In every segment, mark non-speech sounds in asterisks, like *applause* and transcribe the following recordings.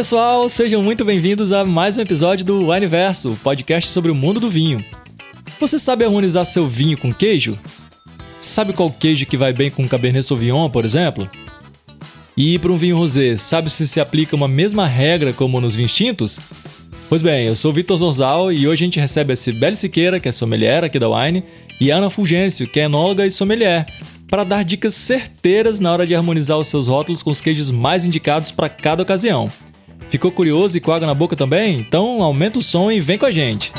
pessoal, sejam muito bem-vindos a mais um episódio do Wineverso, podcast sobre o mundo do vinho. Você sabe harmonizar seu vinho com queijo? Sabe qual queijo que vai bem com Cabernet Sauvignon, por exemplo? E para um vinho rosé, sabe se se aplica uma mesma regra como nos vinhos tintos? Pois bem, eu sou Vitor Zorzal e hoje a gente recebe a Cibele Siqueira, que é sommelier aqui da Wine, e Ana Fulgêncio, que é enóloga e sommelier, para dar dicas certeiras na hora de harmonizar os seus rótulos com os queijos mais indicados para cada ocasião. Ficou curioso e com água na boca também? Então aumenta o som e vem com a gente!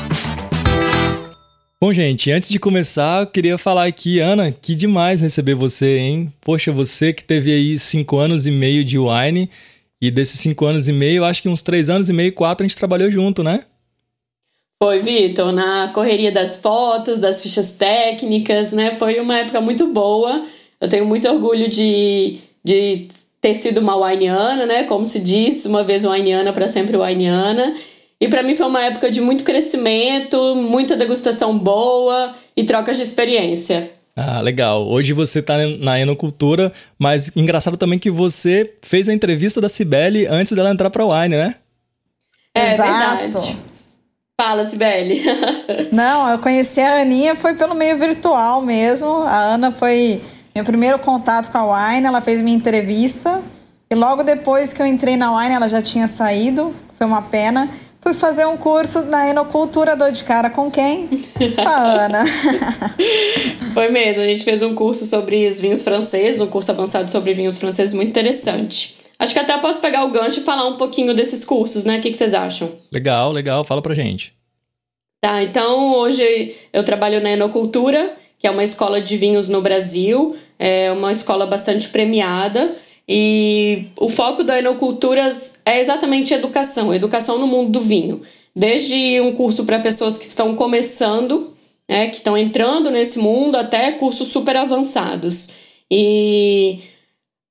Bom, gente, antes de começar, eu queria falar aqui, Ana, que demais receber você, hein? Poxa, você que teve aí cinco anos e meio de Wine, e desses cinco anos e meio, acho que uns três anos e meio, quatro, a gente trabalhou junto, né? Foi, Vitor, na correria das fotos, das fichas técnicas, né? Foi uma época muito boa. Eu tenho muito orgulho de, de ter sido uma wineana, né? Como se diz, uma vez wineana, para sempre wineana. E para mim foi uma época de muito crescimento, muita degustação boa e trocas de experiência. Ah, legal. Hoje você está na Enocultura, mas engraçado também que você fez a entrevista da Cibele antes dela entrar para o Wine, né? É Exato. verdade. Fala, Cibele. *laughs* Não, eu conheci a Aninha foi pelo meio virtual mesmo. A Ana foi meu primeiro contato com a Wine, ela fez minha entrevista. E logo depois que eu entrei na Wine, ela já tinha saído. Foi uma pena. Fui fazer um curso na Enocultura, dor de cara com quem? Com a Ana. *laughs* Foi mesmo, a gente fez um curso sobre os vinhos franceses, um curso avançado sobre vinhos franceses muito interessante. Acho que até posso pegar o gancho e falar um pouquinho desses cursos, né? O que, que vocês acham? Legal, legal, fala pra gente. Tá, então hoje eu trabalho na Enocultura, que é uma escola de vinhos no Brasil, é uma escola bastante premiada. E o foco da Enoculturas é exatamente educação, educação no mundo do vinho. Desde um curso para pessoas que estão começando, né, que estão entrando nesse mundo, até cursos super avançados. E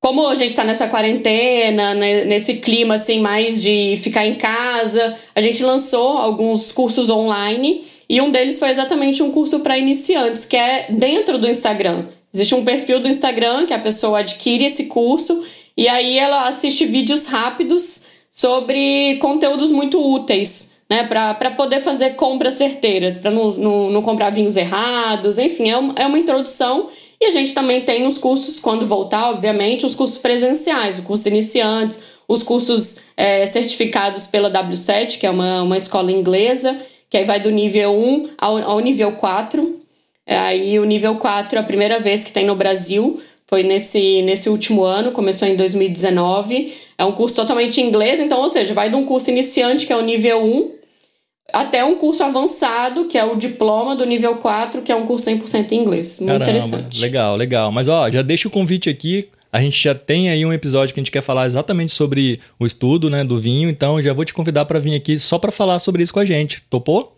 como a gente está nessa quarentena, né, nesse clima assim mais de ficar em casa, a gente lançou alguns cursos online e um deles foi exatamente um curso para iniciantes, que é dentro do Instagram. Existe um perfil do Instagram que a pessoa adquire esse curso e aí ela assiste vídeos rápidos sobre conteúdos muito úteis, né? Para poder fazer compras certeiras, para não, não, não, comprar vinhos errados, enfim, é uma, é uma introdução. E a gente também tem nos cursos, quando voltar, obviamente, os cursos presenciais, o curso iniciantes, os cursos é, certificados pela W7, que é uma, uma escola inglesa, que aí vai do nível 1 ao, ao nível 4. É, aí o nível 4 é a primeira vez que tem no Brasil, foi nesse, nesse último ano, começou em 2019. É um curso totalmente em inglês, então, ou seja, vai de um curso iniciante, que é o nível 1, até um curso avançado, que é o diploma do nível 4, que é um curso 100% em inglês. Muito Caramba, interessante. Legal, legal. Mas ó, já deixa o convite aqui. A gente já tem aí um episódio que a gente quer falar exatamente sobre o estudo, né, do vinho, então já vou te convidar para vir aqui só para falar sobre isso com a gente. Topou?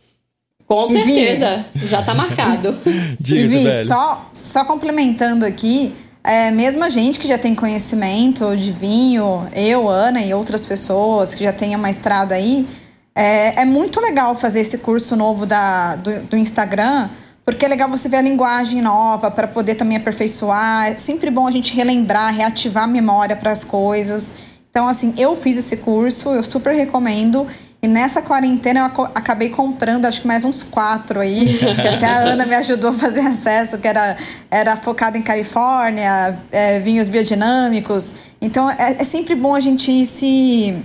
Com certeza, já está marcado. *laughs* Diga, Vi, só, só complementando aqui, é, mesmo a gente que já tem conhecimento de vinho, eu, Ana e outras pessoas que já têm uma estrada aí, é, é muito legal fazer esse curso novo da, do, do Instagram, porque é legal você ver a linguagem nova para poder também aperfeiçoar. É sempre bom a gente relembrar, reativar a memória para as coisas. Então, assim, eu fiz esse curso, eu super recomendo. E nessa quarentena eu acabei comprando acho que mais uns quatro aí, *laughs* até a Ana me ajudou a fazer acesso, que era, era focado em Califórnia, é, vinhos biodinâmicos. Então é, é sempre bom a gente ir se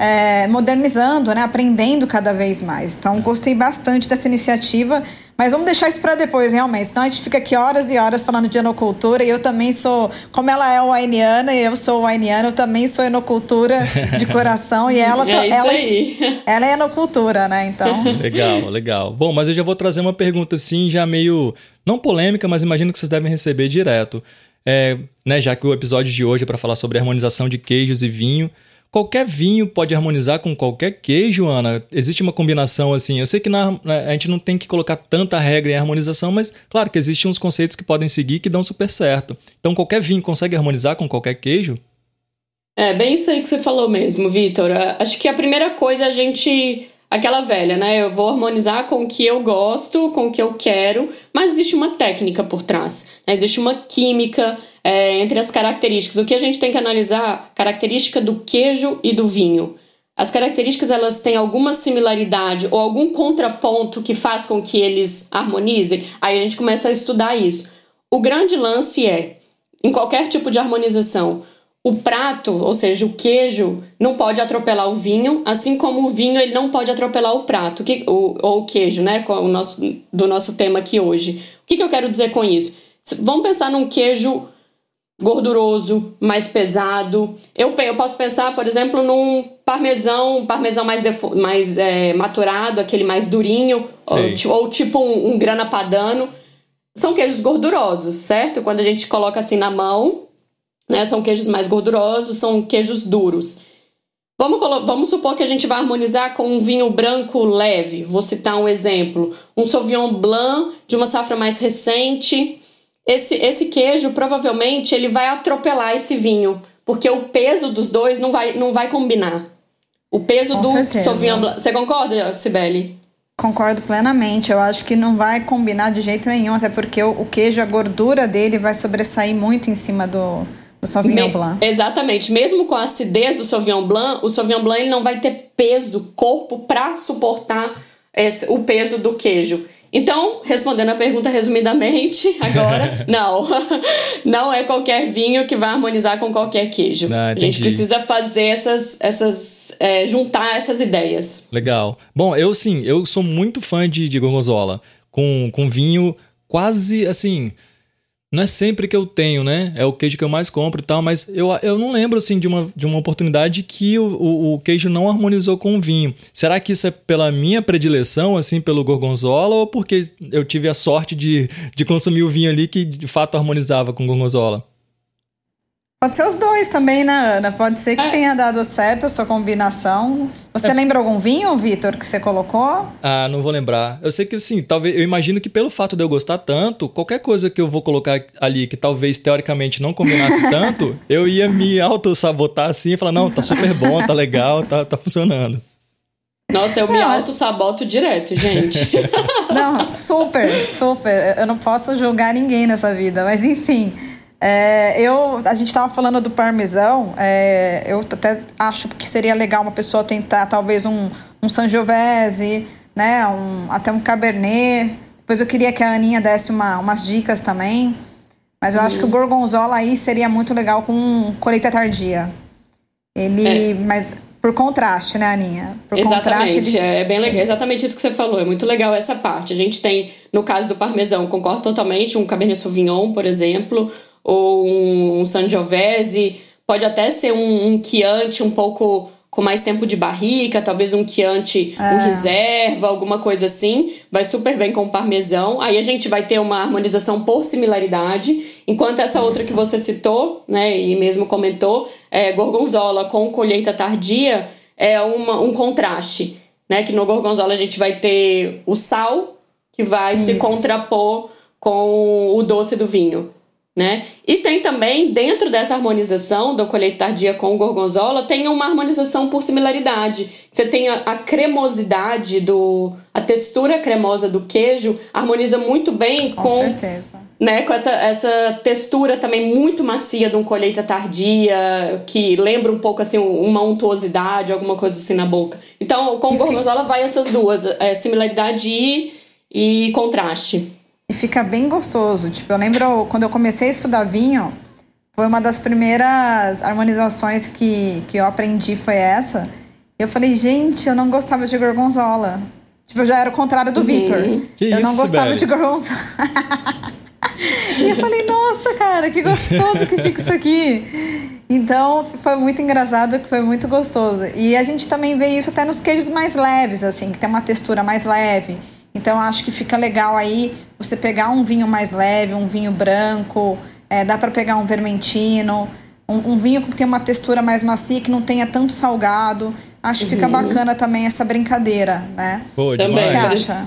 é, modernizando, né? aprendendo cada vez mais. Então, gostei bastante dessa iniciativa, mas vamos deixar isso para depois, realmente. Senão a gente fica aqui horas e horas falando de enocultura e eu também sou, como ela é wainiana e eu sou wainiana, eu também sou enocultura de *laughs* coração e ela, é ela, aí. ela é enocultura, né? Então. Legal, legal. Bom, mas eu já vou trazer uma pergunta assim, já meio, não polêmica, mas imagino que vocês devem receber direto. É, né, já que o episódio de hoje é para falar sobre harmonização de queijos e vinho. Qualquer vinho pode harmonizar com qualquer queijo, Ana? Existe uma combinação assim? Eu sei que na, a gente não tem que colocar tanta regra em harmonização, mas claro que existem uns conceitos que podem seguir que dão super certo. Então qualquer vinho consegue harmonizar com qualquer queijo? É, bem isso aí que você falou mesmo, Vitor. Acho que a primeira coisa é a gente aquela velha, né? Eu vou harmonizar com o que eu gosto, com o que eu quero, mas existe uma técnica por trás, né? existe uma química é, entre as características. O que a gente tem que analisar? Característica do queijo e do vinho. as características elas têm alguma similaridade ou algum contraponto que faz com que eles harmonizem, aí a gente começa a estudar isso. O grande lance é, em qualquer tipo de harmonização, o prato, ou seja, o queijo, não pode atropelar o vinho, assim como o vinho ele não pode atropelar o prato, que, o, ou o queijo, né? O nosso, do nosso tema aqui hoje. O que, que eu quero dizer com isso? Vamos pensar num queijo gorduroso, mais pesado. Eu, eu posso pensar, por exemplo, num parmesão, parmesão mais, mais é, maturado, aquele mais durinho, ou, ou, tipo um, um grana padano. São queijos gordurosos, certo? Quando a gente coloca assim na mão, né? São queijos mais gordurosos, são queijos duros. Vamos, vamos supor que a gente vai harmonizar com um vinho branco leve. Vou citar um exemplo: um Sauvignon Blanc de uma safra mais recente. Esse, esse queijo provavelmente ele vai atropelar esse vinho, porque o peso dos dois não vai, não vai combinar. O peso com do certeza. Sauvignon Blanc. Você concorda, Sibeli? Concordo plenamente. Eu acho que não vai combinar de jeito nenhum, até porque o, o queijo, a gordura dele vai sobressair muito em cima do, do Sauvignon Me Blanc. Exatamente. Mesmo com a acidez do Sauvignon Blanc, o Sauvignon Blanc ele não vai ter peso, corpo para suportar esse, o peso do queijo. Então, respondendo a pergunta resumidamente, *laughs* agora, *laughs* não. Não é qualquer vinho que vai harmonizar com qualquer queijo. Ah, a gente precisa fazer essas. essas é, juntar essas ideias. Legal. Bom, eu sim, eu sou muito fã de, de gorgonzola. Com, com vinho quase assim não é sempre que eu tenho, né? É o queijo que eu mais compro e tal, mas eu, eu não lembro, assim, de uma, de uma oportunidade que o, o, o, queijo não harmonizou com o vinho. Será que isso é pela minha predileção, assim, pelo gorgonzola, ou porque eu tive a sorte de, de consumir o vinho ali que de fato harmonizava com gorgonzola? Pode ser os dois também, né, Ana? Pode ser que é. tenha dado certo a sua combinação. Você é. lembra algum vinho, Vitor, que você colocou? Ah, não vou lembrar. Eu sei que sim, talvez. Eu imagino que pelo fato de eu gostar tanto, qualquer coisa que eu vou colocar ali que talvez teoricamente não combinasse *laughs* tanto, eu ia me auto-sabotar assim e falar: não, tá super bom, tá legal, tá, tá funcionando. Nossa, eu me auto-saboto direto, gente. *laughs* não, super, super. Eu não posso julgar ninguém nessa vida, mas enfim. É, eu, a gente estava falando do parmesão, é, eu até acho que seria legal uma pessoa tentar talvez um, um Sangiovese, né, um, até um Cabernet. Depois eu queria que a Aninha desse uma, umas dicas também. Mas eu acho que o uhum. Gorgonzola aí seria muito legal com colheita tardia. Ele, é. mas por contraste, né, Aninha? Por exatamente, é bem legal. Exatamente isso que você falou. É muito legal essa parte. A gente tem, no caso do parmesão, concordo totalmente, um Cabernet Sauvignon, por exemplo, ou um Sangiovese, pode até ser um, um Chianti um pouco com mais tempo de barrica, talvez um Chianti, um é. reserva, alguma coisa assim, vai super bem com o parmesão. Aí a gente vai ter uma harmonização por similaridade, enquanto essa Isso. outra que você citou, né, e mesmo comentou, é gorgonzola com colheita tardia, é uma, um contraste, né, que no gorgonzola a gente vai ter o sal que vai Isso. se contrapor com o doce do vinho. Né? E tem também, dentro dessa harmonização do colheita tardia com o gorgonzola, tem uma harmonização por similaridade. Você tem a, a, cremosidade do. a textura cremosa do queijo harmoniza muito bem com. Com certeza. Né, com essa, essa textura também muito macia de um colheita tardia, que lembra um pouco assim uma untuosidade, alguma coisa assim na boca. Então, com o gorgonzola vai essas duas, é, similaridade e, e contraste. E fica bem gostoso. Tipo, eu lembro quando eu comecei a estudar vinho, foi uma das primeiras harmonizações que, que eu aprendi foi essa. Eu falei, gente, eu não gostava de gorgonzola. Tipo, eu já era o contrário do uhum. Vitor. Eu isso, não gostava de gorgonzola. *laughs* e eu falei, nossa, cara, que gostoso que fica isso aqui. Então, foi muito engraçado, que foi muito gostoso. E a gente também vê isso até nos queijos mais leves, assim, que tem uma textura mais leve. Então acho que fica legal aí você pegar um vinho mais leve, um vinho branco, é, dá para pegar um vermentino, um, um, vinho que tem uma textura mais macia, que não tenha tanto salgado. Acho que fica uhum. bacana também essa brincadeira, né? O que você acha?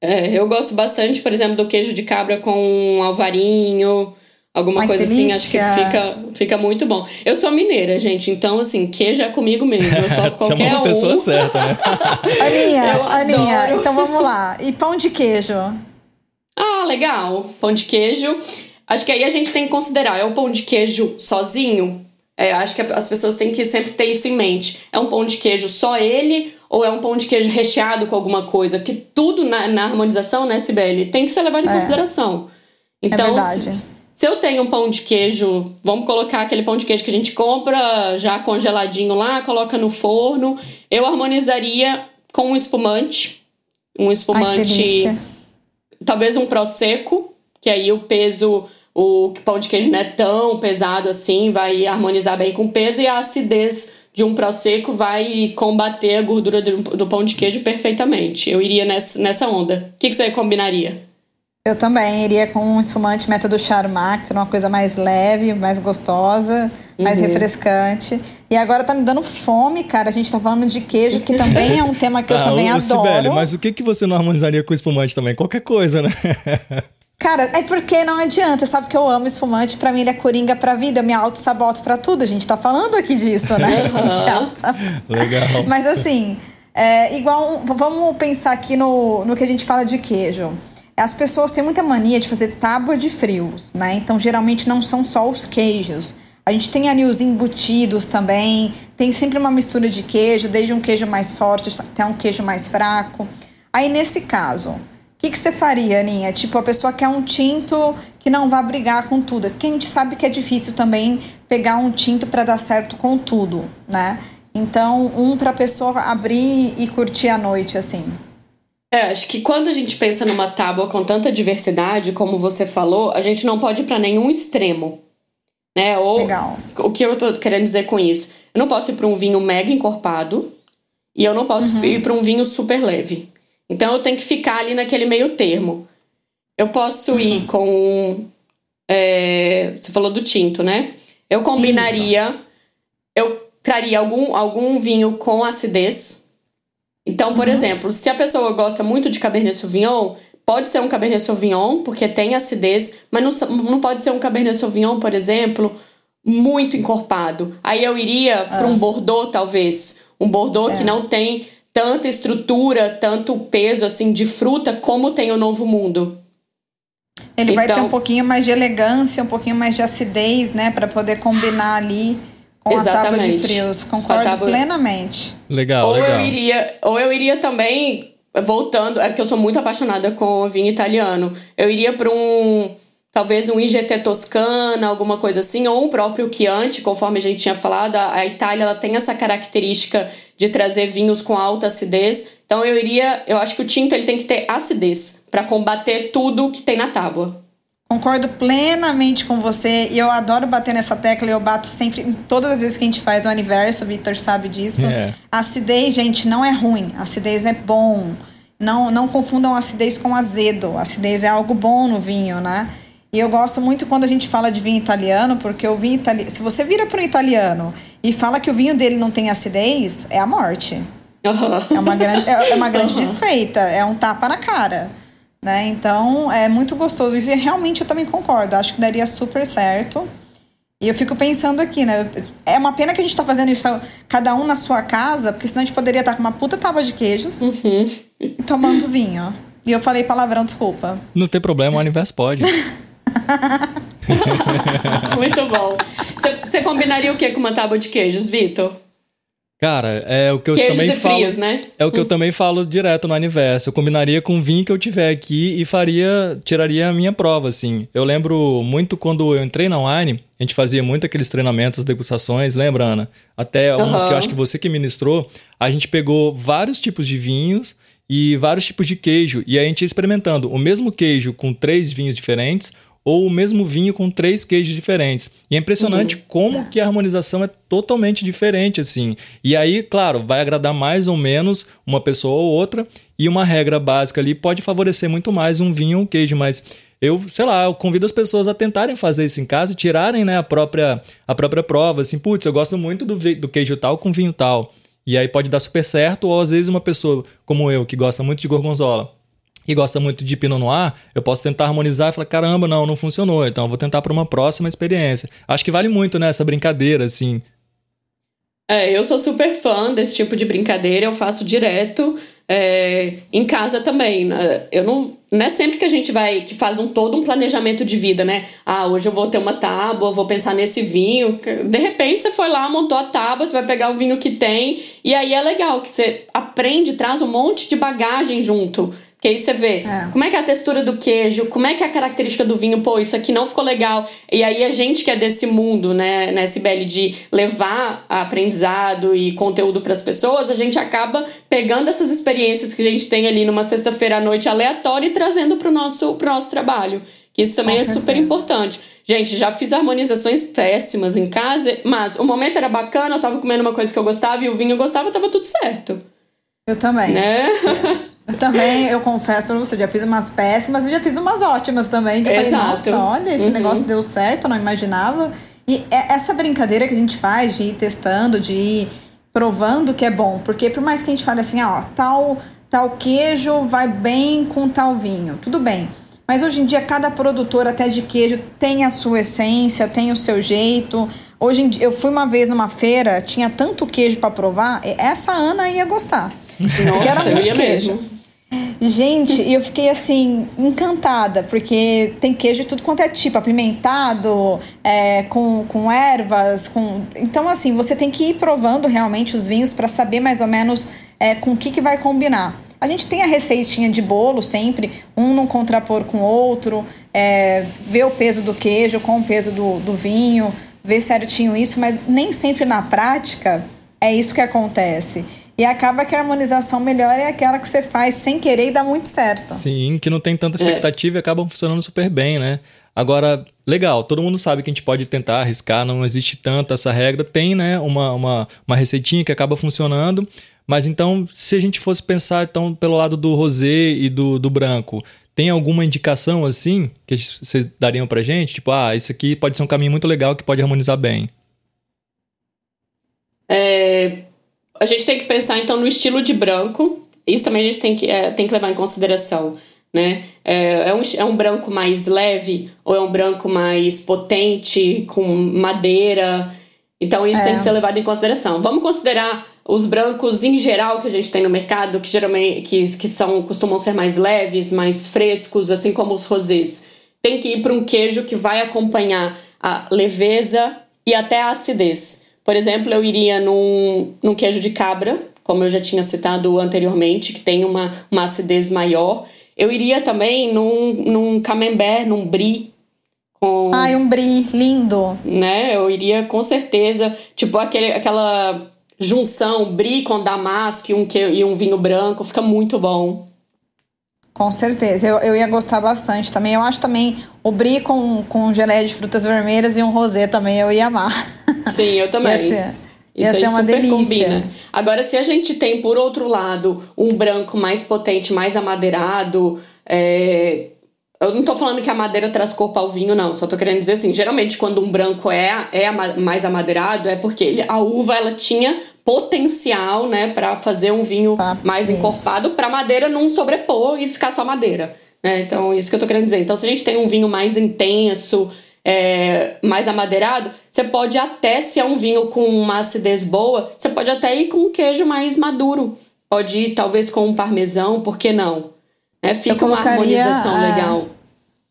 É, eu gosto bastante, por exemplo, do queijo de cabra com alvarinho. Alguma Ai, coisa assim, acho que fica, fica muito bom. Eu sou mineira, gente, então assim, queijo é comigo mesmo. Eu topo *laughs* qualquer Chamou a pessoa certa, né? *laughs* Aninha, eu Aninha, adoro. então vamos lá. E pão de queijo? Ah, legal. Pão de queijo. Acho que aí a gente tem que considerar, é o pão de queijo sozinho? É, acho que as pessoas têm que sempre ter isso em mente. É um pão de queijo só ele ou é um pão de queijo recheado com alguma coisa? Que tudo na, na harmonização, né, Sibeli, tem que ser levado em é. consideração. Então, é se, se eu tenho um pão de queijo, vamos colocar aquele pão de queijo que a gente compra já congeladinho lá, coloca no forno, eu harmonizaria com um espumante. Um espumante. Ai, talvez um prosecco, que aí o peso o pão de queijo não é tão pesado assim, vai harmonizar bem com o peso e a acidez de um prosecco vai combater a gordura do, do pão de queijo perfeitamente. Eu iria nessa, nessa onda. O que, que você combinaria? Eu também iria com um espumante método Charmac, uma coisa mais leve, mais gostosa, mais uhum. refrescante. E agora tá me dando fome, cara. A gente tá falando de queijo, que também é um tema que eu *laughs* ah, também ô, adoro. Mas o que, que você não harmonizaria com espumante também? Qualquer coisa, né? *laughs* Cara, é porque não adianta, sabe que eu amo espumante, pra mim ele é coringa pra vida, eu me auto-saboto pra tudo, a gente tá falando aqui disso, né? *laughs* Legal. Mas assim, é, igual, vamos pensar aqui no, no que a gente fala de queijo. As pessoas têm muita mania de fazer tábua de frios, né? Então, geralmente não são só os queijos. A gente tem ali os embutidos também, tem sempre uma mistura de queijo, desde um queijo mais forte até um queijo mais fraco. Aí, nesse caso, que, que você faria, Aninha? Tipo, a pessoa quer um tinto que não vá brigar com tudo. Porque a gente sabe que é difícil também pegar um tinto para dar certo com tudo, né? Então, um para a pessoa abrir e curtir a noite, assim. É, acho que quando a gente pensa numa tábua com tanta diversidade, como você falou, a gente não pode ir para nenhum extremo. Né? Ou, Legal. O que eu tô querendo dizer com isso? Eu não posso ir para um vinho mega encorpado e eu não posso uhum. ir para um vinho super leve. Então eu tenho que ficar ali naquele meio termo. Eu posso uhum. ir com. É, você falou do tinto, né? Eu combinaria. Isso. Eu traria algum, algum vinho com acidez. Então, por uhum. exemplo, se a pessoa gosta muito de Cabernet Sauvignon, pode ser um Cabernet Sauvignon, porque tem acidez, mas não, não pode ser um Cabernet Sauvignon, por exemplo, muito encorpado. Aí eu iria para um ah. Bordeaux, talvez. Um Bordeaux é. que não tem tanta estrutura, tanto peso assim de fruta como tem o Novo Mundo. Ele então, vai ter então um pouquinho mais de elegância, um pouquinho mais de acidez, né, para poder combinar ali com exatamente. a tábua de frios. Concordo tábua... plenamente. Legal, ou legal. Eu iria, ou eu iria também voltando, é porque eu sou muito apaixonada com vinho italiano. Eu iria para um talvez um IGT Toscana, alguma coisa assim, ou um próprio Chianti, conforme a gente tinha falado, a Itália ela tem essa característica de trazer vinhos com alta acidez. Então eu iria, eu acho que o tinto ele tem que ter acidez para combater tudo que tem na tábua. Concordo plenamente com você e eu adoro bater nessa tecla e eu bato sempre, todas as vezes que a gente faz o aniversário, o Victor sabe disso. É. Acidez, gente, não é ruim, acidez é bom. Não, não confundam acidez com azedo. Acidez é algo bom no vinho, né? E eu gosto muito quando a gente fala de vinho italiano, porque o vinho italiano. Se você vira para um italiano e fala que o vinho dele não tem acidez, é a morte. Uhum. É, uma grande, é uma *laughs* grande uhum. desfeita, é um tapa na cara. Né? Então é muito gostoso. E realmente eu também concordo. Acho que daria super certo. E eu fico pensando aqui, né? É uma pena que a gente tá fazendo isso cada um na sua casa, porque senão a gente poderia estar com uma puta tábua de queijos uhum. e tomando vinho. E eu falei palavrão, desculpa. Não tem problema, o universo pode. *laughs* Muito bom. Você combinaria o que com uma tábua de queijos, Vitor? Cara, é o que eu Queijos também falo. Frios, né? É o que hum. eu também falo direto no aniversário. Eu combinaria com o vinho que eu tiver aqui e faria, tiraria a minha prova, assim. Eu lembro muito quando eu entrei na Wine, a gente fazia muito aqueles treinamentos, degustações, lembra, Ana? Até uhum. um que eu acho que você que ministrou, a gente pegou vários tipos de vinhos e vários tipos de queijo. E a gente ia experimentando o mesmo queijo com três vinhos diferentes ou o mesmo vinho com três queijos diferentes. E é impressionante uhum. como que a harmonização é totalmente diferente, assim. E aí, claro, vai agradar mais ou menos uma pessoa ou outra, e uma regra básica ali pode favorecer muito mais um vinho ou um queijo, mas eu, sei lá, eu convido as pessoas a tentarem fazer isso em casa e tirarem né, a, própria, a própria prova, assim, putz, eu gosto muito do, do queijo tal com vinho tal. E aí pode dar super certo, ou às vezes uma pessoa como eu, que gosta muito de gorgonzola, e gosta muito de Pinot Noir, eu posso tentar harmonizar e falar, caramba, não, não funcionou, então eu vou tentar para uma próxima experiência. Acho que vale muito, né, essa brincadeira, assim. É, eu sou super fã desse tipo de brincadeira, eu faço direto. É, em casa também. Né? Eu não, não é sempre que a gente vai que faz um todo um planejamento de vida, né? Ah, hoje eu vou ter uma tábua, vou pensar nesse vinho. De repente você foi lá, montou a tábua, você vai pegar o vinho que tem e aí é legal que você aprende, traz um monte de bagagem junto. Que aí você vê é. como é que é a textura do queijo, como é que é a característica do vinho, pô, isso aqui não ficou legal. E aí a gente que é desse mundo, né, né Sibeli, de levar aprendizado e conteúdo para as pessoas, a gente acaba pegando essas experiências que a gente tem ali numa sexta-feira à noite aleatória e trazendo para o nosso, pro nosso trabalho. Que isso também Com é certeza. super importante. Gente, já fiz harmonizações péssimas em casa, mas o momento era bacana, eu tava comendo uma coisa que eu gostava e o vinho eu gostava, tava tudo certo. Eu também. Né? *laughs* Eu também, eu confesso pra você, já fiz umas péssimas e já fiz umas ótimas também. Que eu falei, nossa, olha, esse uhum. negócio deu certo, eu não imaginava. E é essa brincadeira que a gente faz de ir testando, de ir provando que é bom. Porque por mais que a gente fale assim, ó, tal, tal queijo vai bem com tal vinho, tudo bem. Mas hoje em dia, cada produtor até de queijo tem a sua essência, tem o seu jeito. Hoje em dia, eu fui uma vez numa feira, tinha tanto queijo para provar, essa Ana ia gostar. Nossa, eu ia queijo. mesmo. Gente, eu fiquei assim, encantada, porque tem queijo de tudo quanto é tipo, apimentado, é, com, com ervas, com. Então, assim, você tem que ir provando realmente os vinhos para saber mais ou menos é, com o que, que vai combinar. A gente tem a receitinha de bolo sempre, um não contrapor com o outro, é, ver o peso do queijo com o peso do, do vinho, ver certinho isso, mas nem sempre na prática é isso que acontece. E acaba que a harmonização melhor é aquela que você faz sem querer e dá muito certo. Sim, que não tem tanta expectativa é. e acabam funcionando super bem, né? Agora, legal, todo mundo sabe que a gente pode tentar arriscar, não existe tanta essa regra. Tem, né, uma, uma, uma receitinha que acaba funcionando. Mas então, se a gente fosse pensar então pelo lado do rosé e do, do branco, tem alguma indicação assim que vocês dariam pra gente? Tipo, ah, isso aqui pode ser um caminho muito legal que pode harmonizar bem. É, a gente tem que pensar então no estilo de branco. Isso também a gente tem que, é, tem que levar em consideração. Né? É, é, um, é um branco mais leve ou é um branco mais potente, com madeira. Então isso é. tem que ser levado em consideração. Vamos considerar os brancos em geral que a gente tem no mercado, que geralmente que, que são, costumam ser mais leves, mais frescos, assim como os rosés. Tem que ir para um queijo que vai acompanhar a leveza e até a acidez. Por exemplo, eu iria num, num queijo de cabra, como eu já tinha citado anteriormente, que tem uma, uma acidez maior. Eu iria também num, num camembert, num brie. Com, Ai, um brie, lindo. Né? Eu iria com certeza, tipo aquele, aquela junção brie com damasco e um, e um vinho branco, fica muito bom. Com certeza, eu, eu ia gostar bastante também. Eu acho também o brie com, com geleia de frutas vermelhas e um rosé também eu ia amar. Sim, eu *laughs* também. ia ser, Isso aí super delícia. combina. Agora, se a gente tem, por outro lado, um branco mais potente, mais amadeirado, é, eu não tô falando que a madeira traz corpo ao vinho, não. Só tô querendo dizer assim, geralmente quando um branco é, é mais amadeirado, é porque ele, a uva ela tinha potencial, né, para fazer um vinho ah, mais isso. encorpado, para madeira não sobrepor e ficar só madeira. Né? Então, isso que eu tô querendo dizer. Então, se a gente tem um vinho mais intenso, é, mais amadeirado, você pode até, se é um vinho com uma acidez boa, você pode até ir com um queijo mais maduro. Pode ir, talvez, com um parmesão, por que não? É, fica uma harmonização é, legal.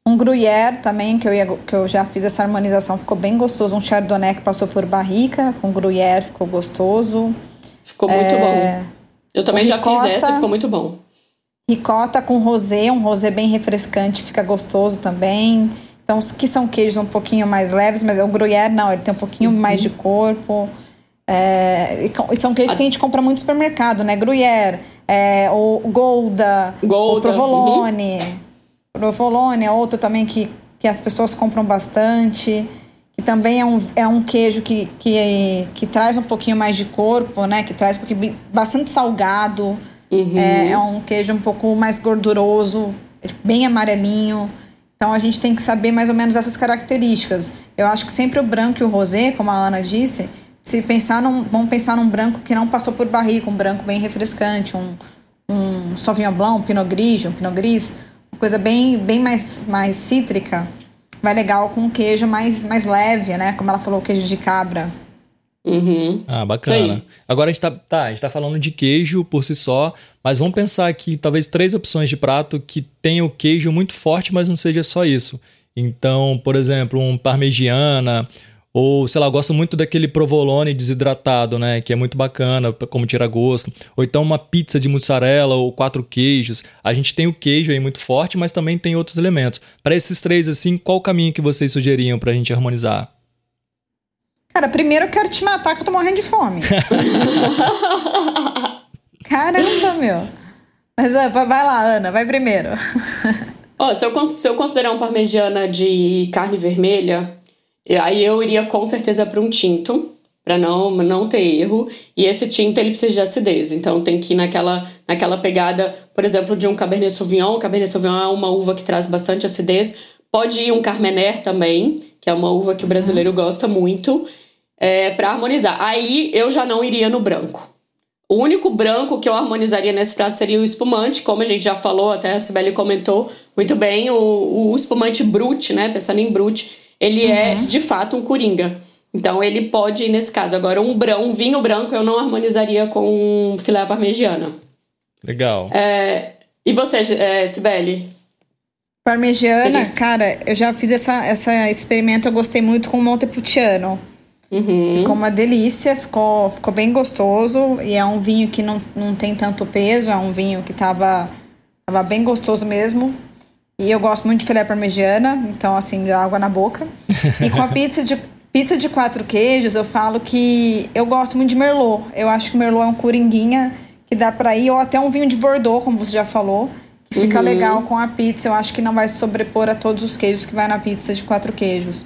Um gruyère também, que eu, ia, que eu já fiz essa harmonização, ficou bem gostoso. Um chardonnay que passou por barrica, com gruyère, ficou gostoso. Ficou muito é, bom. Eu também já ricota, fiz essa ficou muito bom. Ricota com rosé, um rosé bem refrescante, fica gostoso também. Então, que são queijos um pouquinho mais leves, mas o gruyère não, ele tem um pouquinho uhum. mais de corpo. É, e são queijos a... que a gente compra muito no supermercado, né? Gruyère, é, o Golda, Golda. o Provolone. Uhum. Provolone é outro também que, que as pessoas compram bastante. Que também é um, é um queijo que, que, que traz um pouquinho mais de corpo, né? Que traz porque bastante salgado. Uhum. É, é um queijo um pouco mais gorduroso, bem amarelinho. Então a gente tem que saber mais ou menos essas características. Eu acho que sempre o branco e o rosé, como a Ana disse, se pensar num, vamos pensar num branco que não passou por barrica, um branco bem refrescante, um, um Sauvignon Blanc, um Pinot Gris, um Pinot Gris, uma coisa bem, bem mais, mais cítrica, vai legal com um queijo mais, mais leve, né? Como ela falou, o queijo de cabra. Uhum. Ah, bacana. Agora a gente, tá, tá, a gente tá falando de queijo por si só, mas vamos pensar aqui talvez três opções de prato que tenham queijo muito forte, mas não seja só isso. Então, por exemplo, um parmegiana, ou, sei lá, eu gosto muito daquele provolone desidratado, né? Que é muito bacana, como tira gosto. Ou então uma pizza de mussarela ou quatro queijos. A gente tem o queijo aí muito forte, mas também tem outros elementos. Para esses três, assim, qual o caminho que vocês sugeriam pra gente harmonizar? Cara, primeiro eu quero te matar que eu tô morrendo de fome. *laughs* Caramba, meu. Mas vai lá, Ana, vai primeiro. oh, se, eu, se eu considerar um parmegiana de carne vermelha, aí eu iria com certeza para um tinto, para não, não ter erro. E esse tinto ele precisa de acidez, então tem que ir naquela, naquela pegada, por exemplo, de um Cabernet Sauvignon. O Cabernet Sauvignon é uma uva que traz bastante acidez. Pode ir um Carmener também, que é uma uva que o brasileiro gosta muito é, para harmonizar. Aí eu já não iria no branco. O único branco que eu harmonizaria nesse prato seria o espumante, como a gente já falou, até a Sibeli comentou muito bem, o, o espumante brute, né? Pensando em brute, ele é, uhum. é de fato um coringa. Então ele pode ir nesse caso. Agora, um, brão, um vinho branco eu não harmonizaria com um filé parmegiana. Legal. É, e você, é, Sibeli? Parmegiana, cara, eu já fiz essa, essa experimento, eu gostei muito com o Montepulciano. Uhum. Ficou uma delícia, ficou, ficou bem gostoso. E é um vinho que não, não tem tanto peso, é um vinho que tava, tava bem gostoso mesmo. E eu gosto muito de filé parmegiana, então assim, água na boca. E com a *laughs* pizza de, pizza de quatro queijos, eu falo que eu gosto muito de Merlot. Eu acho que Merlot é um coringuinha que dá para ir, ou até um vinho de Bordeaux, como você já falou, que fica uhum. legal com a pizza. Eu acho que não vai sobrepor a todos os queijos que vai na pizza de quatro queijos.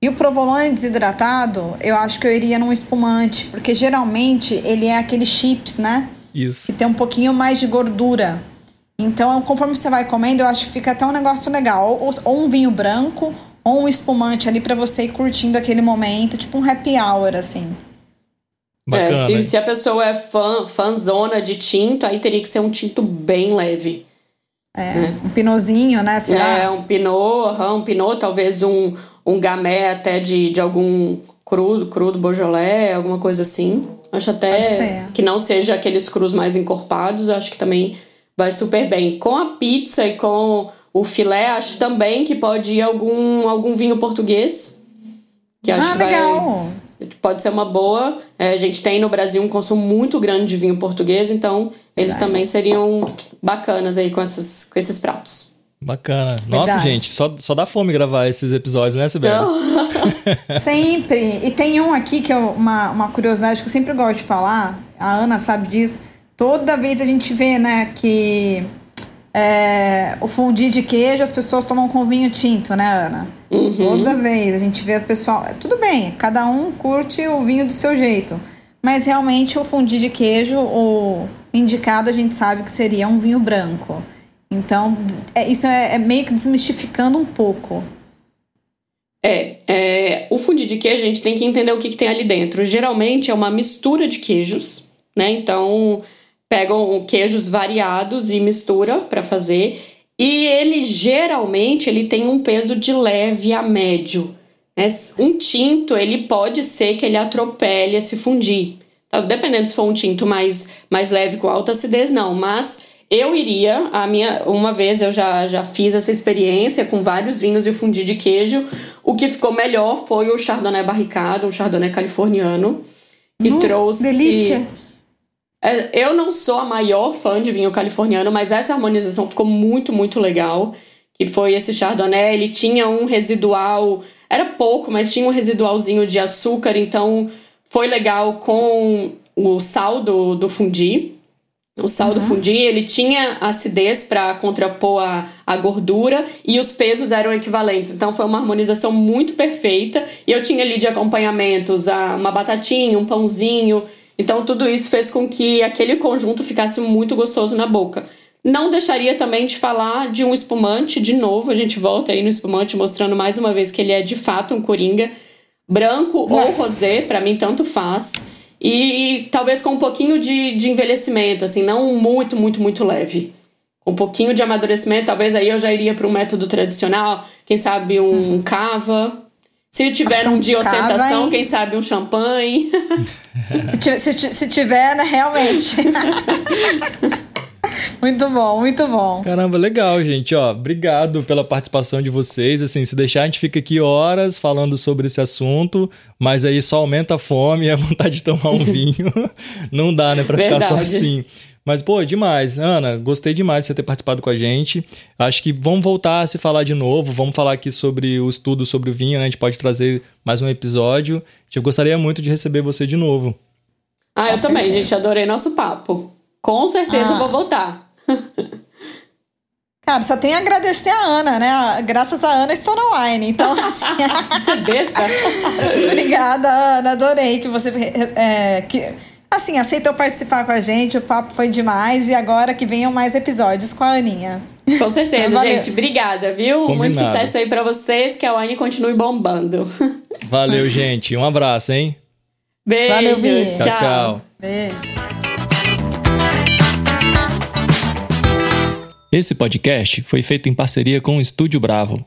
E o provolone desidratado, eu acho que eu iria num espumante, porque geralmente ele é aquele chips, né? Isso. Que tem um pouquinho mais de gordura. Então, conforme você vai comendo, eu acho que fica até um negócio legal. Ou, ou um vinho branco, ou um espumante ali para você ir curtindo aquele momento, tipo um happy hour, assim. Bacana, é, se, se, a pessoa é fã, fãzona de tinto, aí teria que ser um tinto bem leve. É, né? um pinozinho, né? Será? É, um pinot, um pinot, talvez um, um gamé até de, de algum crudo, crudo Beaujolais, alguma coisa assim. Acho até que não seja aqueles crus mais encorpados, acho que também vai super bem. Com a pizza e com o filé, acho também que pode ir algum, algum vinho português. Que acho ah, que legal. vai. Pode ser uma boa. É, a gente tem no Brasil um consumo muito grande de vinho português, então eles também seriam bacanas aí com, essas, com esses pratos. Bacana. Nossa, Verdade. gente, só, só dá fome gravar esses episódios, né, Sibeli? *laughs* sempre. E tem um aqui que é uma, uma curiosidade que eu sempre gosto de falar, a Ana sabe disso. Toda vez a gente vê, né, que é, o fundi de queijo as pessoas tomam com vinho tinto, né, Ana? Uhum. Toda vez a gente vê o pessoal. Tudo bem, cada um curte o vinho do seu jeito. Mas realmente o fundi de queijo, o indicado, a gente sabe que seria um vinho branco. Então, é, isso é, é, meio que desmistificando um pouco. É, é, o fundi de queijo a gente tem que entender o que, que tem ali dentro. Geralmente é uma mistura de queijos, né? Então, pegam queijos variados e mistura para fazer. E ele geralmente ele tem um peso de leve a médio. Né? Um tinto, ele pode ser que ele atropele esse fundir. Então, dependendo se for um tinto mais, mais leve com alta acidez, não. Mas eu iria, a minha, uma vez eu já, já fiz essa experiência com vários vinhos e fundi de queijo. O que ficou melhor foi o Chardonnay barricado, um Chardonnay californiano, que uh, trouxe. Delícia! É, eu não sou a maior fã de vinho californiano, mas essa harmonização ficou muito, muito legal. Que foi esse Chardonnay, ele tinha um residual, era pouco, mas tinha um residualzinho de açúcar, então foi legal com o sal do, do fundi. O sal uhum. do fundi, ele tinha acidez para contrapor a, a gordura e os pesos eram equivalentes. Então foi uma harmonização muito perfeita. E eu tinha ali de acompanhamentos a, uma batatinha, um pãozinho. Então tudo isso fez com que aquele conjunto ficasse muito gostoso na boca. Não deixaria também de falar de um espumante, de novo, a gente volta aí no espumante mostrando mais uma vez que ele é de fato um coringa. Branco ou rosé, para mim tanto faz. E talvez com um pouquinho de, de envelhecimento, assim, não muito, muito, muito leve. Um pouquinho de amadurecimento, talvez aí eu já iria para um método tradicional, quem sabe um cava. Se tiver um dia ostentação, hein? quem sabe um champanhe. *laughs* se, se tiver, né, realmente. *laughs* Muito bom, muito bom. Caramba, legal, gente. Ó, obrigado pela participação de vocês. Assim, se deixar, a gente fica aqui horas falando sobre esse assunto, mas aí só aumenta a fome e a *laughs* vontade de tomar um vinho. Não dá, né, pra Verdade. ficar só assim. Mas, pô, demais. Ana, gostei demais de você ter participado com a gente. Acho que vamos voltar a se falar de novo. Vamos falar aqui sobre o estudo sobre o vinho, né? A gente pode trazer mais um episódio. Eu gostaria muito de receber você de novo. Ah, eu também, gente. Adorei nosso papo. Com certeza ah. vou voltar. *laughs* Cara, só tenho a agradecer a Ana, né? Graças a Ana estou na Wine. Então, assim. *laughs* Você besta? *laughs* Obrigada, Ana. Adorei que você. É, que, assim, aceitou participar com a gente. O papo foi demais. E agora que venham mais episódios com a Aninha. Com certeza, gente. Obrigada, viu? Combinado. Muito sucesso aí para vocês. Que a Wine continue bombando. Valeu, gente. Um abraço, hein? Beijo. Valeu, Tchau, tchau. tchau. Beijo. Esse podcast foi feito em parceria com o Estúdio Bravo.